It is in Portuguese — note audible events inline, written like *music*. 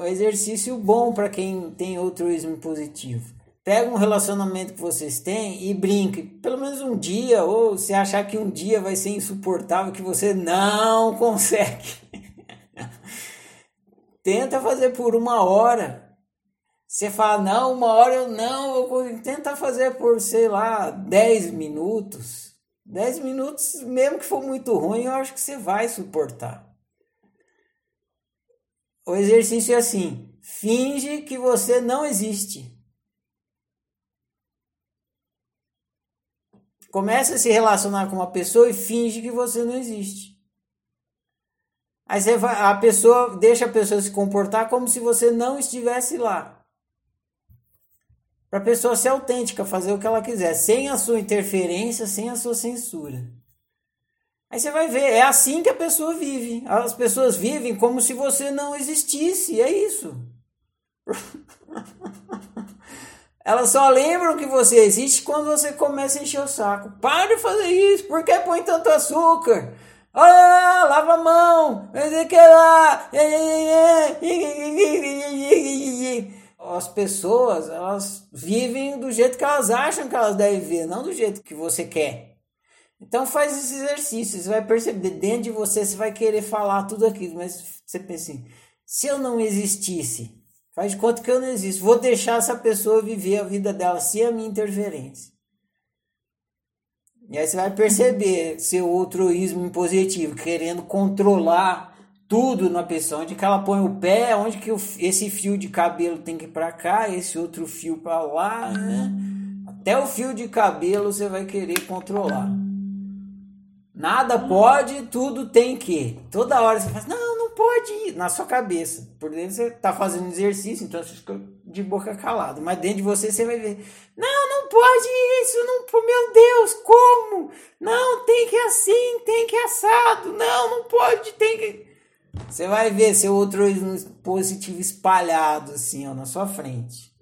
um exercício bom para quem tem altruísmo positivo. Pega um relacionamento que vocês têm e brinque, pelo menos um dia, ou se achar que um dia vai ser insuportável, que você não *laughs* consegue. Tenta fazer por uma hora. Você fala, não, uma hora eu não, vou tenta fazer por, sei lá, 10 minutos. 10 minutos, mesmo que for muito ruim, eu acho que você vai suportar. O exercício é assim: finge que você não existe. Começa a se relacionar com uma pessoa e finge que você não existe. Aí você vai, a pessoa deixa a pessoa se comportar como se você não estivesse lá. Para a pessoa ser autêntica, fazer o que ela quiser, sem a sua interferência, sem a sua censura. Aí você vai ver, é assim que a pessoa vive. As pessoas vivem como se você não existisse, é isso. *laughs* Elas só lembram que você existe quando você começa a encher o saco. Para de fazer isso, por que põe tanto açúcar? Ah, lava a mão, que lá. As pessoas, elas vivem do jeito que elas acham que elas devem viver, não do jeito que você quer. Então faz esse exercício, você vai perceber, dentro de você você vai querer falar tudo aquilo, mas você pensa assim, se eu não existisse, faz de conta que eu não existo, vou deixar essa pessoa viver a vida dela sem a minha interferência. E aí você vai perceber seu altruísmo positivo, querendo controlar tudo na pessoa, onde que ela põe o pé, onde que esse fio de cabelo tem que ir para cá, esse outro fio para lá, né? Até o fio de cabelo você vai querer controlar. Nada pode, tudo tem que. Toda hora você fala, não, não pode ir, na sua cabeça. Por dentro você tá fazendo exercício, então você fica de boca calada. Mas dentro de você você vai ver, não, não pode isso, não, meu Deus, como? Não, tem que assim, tem que assado, não, não pode, tem que. Você vai ver seu outro positivo espalhado assim, ó, na sua frente.